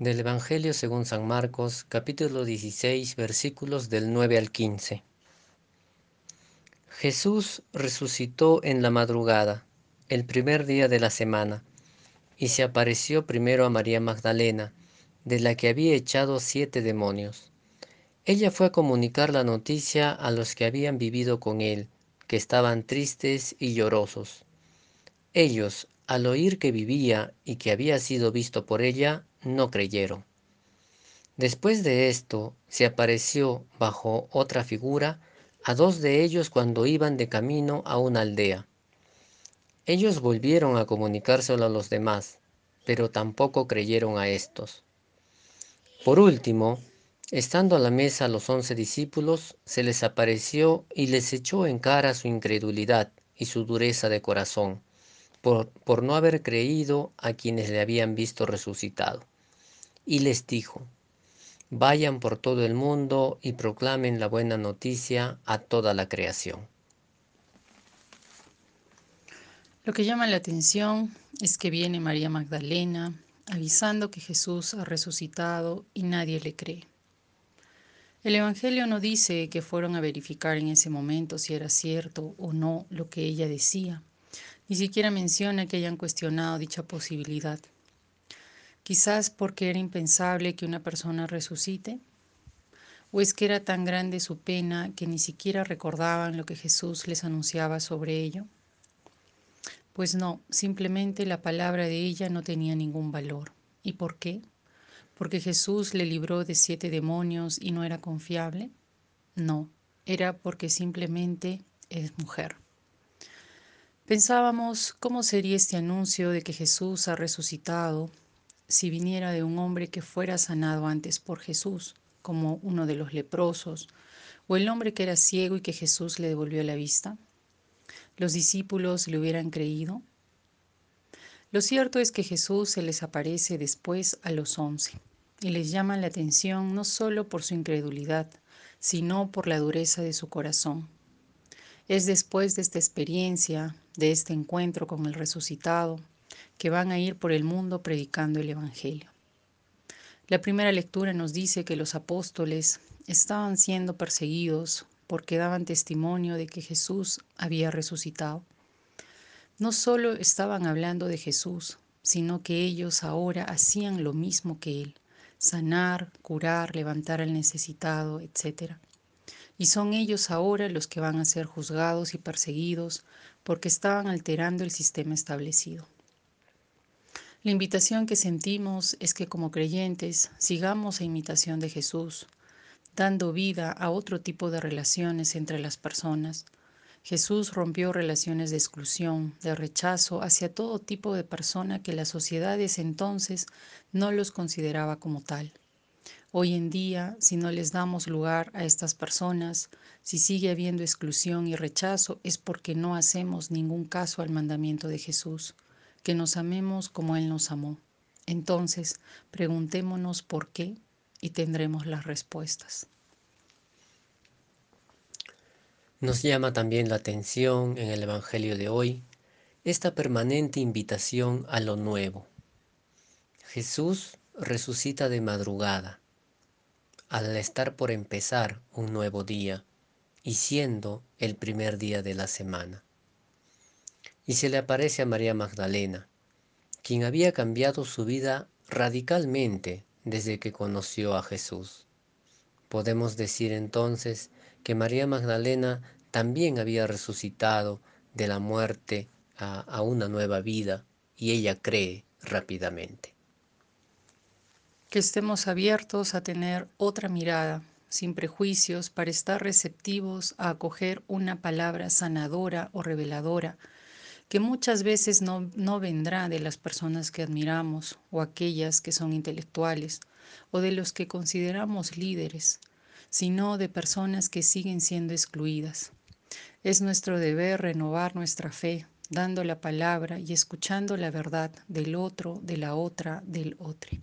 Del Evangelio según San Marcos, capítulo 16, versículos del 9 al 15. Jesús resucitó en la madrugada, el primer día de la semana, y se apareció primero a María Magdalena, de la que había echado siete demonios. Ella fue a comunicar la noticia a los que habían vivido con él, que estaban tristes y llorosos. Ellos, al oír que vivía y que había sido visto por ella, no creyeron. Después de esto, se apareció bajo otra figura a dos de ellos cuando iban de camino a una aldea. Ellos volvieron a comunicárselo a los demás, pero tampoco creyeron a estos. Por último, estando a la mesa los once discípulos, se les apareció y les echó en cara su incredulidad y su dureza de corazón, por, por no haber creído a quienes le habían visto resucitado y les dijo, vayan por todo el mundo y proclamen la buena noticia a toda la creación. Lo que llama la atención es que viene María Magdalena avisando que Jesús ha resucitado y nadie le cree. El Evangelio no dice que fueron a verificar en ese momento si era cierto o no lo que ella decía. Ni siquiera menciona que hayan cuestionado dicha posibilidad. Quizás porque era impensable que una persona resucite. ¿O es que era tan grande su pena que ni siquiera recordaban lo que Jesús les anunciaba sobre ello? Pues no, simplemente la palabra de ella no tenía ningún valor. ¿Y por qué? ¿Porque Jesús le libró de siete demonios y no era confiable? No, era porque simplemente es mujer. Pensábamos cómo sería este anuncio de que Jesús ha resucitado si viniera de un hombre que fuera sanado antes por Jesús, como uno de los leprosos, o el hombre que era ciego y que Jesús le devolvió la vista? ¿Los discípulos le hubieran creído? Lo cierto es que Jesús se les aparece después a los once y les llama la atención no solo por su incredulidad, sino por la dureza de su corazón. Es después de esta experiencia, de este encuentro con el resucitado, que van a ir por el mundo predicando el Evangelio. La primera lectura nos dice que los apóstoles estaban siendo perseguidos porque daban testimonio de que Jesús había resucitado. No solo estaban hablando de Jesús, sino que ellos ahora hacían lo mismo que Él, sanar, curar, levantar al necesitado, etc. Y son ellos ahora los que van a ser juzgados y perseguidos porque estaban alterando el sistema establecido. La invitación que sentimos es que como creyentes sigamos a imitación de Jesús, dando vida a otro tipo de relaciones entre las personas. Jesús rompió relaciones de exclusión, de rechazo hacia todo tipo de persona que las sociedades entonces no los consideraba como tal. Hoy en día, si no les damos lugar a estas personas, si sigue habiendo exclusión y rechazo, es porque no hacemos ningún caso al mandamiento de Jesús que nos amemos como Él nos amó. Entonces, preguntémonos por qué y tendremos las respuestas. Nos llama también la atención en el Evangelio de hoy esta permanente invitación a lo nuevo. Jesús resucita de madrugada, al estar por empezar un nuevo día y siendo el primer día de la semana y se le aparece a María Magdalena, quien había cambiado su vida radicalmente desde que conoció a Jesús. Podemos decir entonces que María Magdalena también había resucitado de la muerte a, una nueva vida y ella cree rápidamente. Que estemos abiertos a tener otra mirada, sin prejuicios, para estar receptivos a acoger una palabra sanadora o reveladora que muchas veces no, no vendrá de las personas que admiramos o aquellas que son intelectuales o de los que consideramos líderes, sino de personas que siguen siendo excluidas. Es nuestro deber renovar nuestra fe, dando la palabra y escuchando la verdad del otro, de la otra, del otro.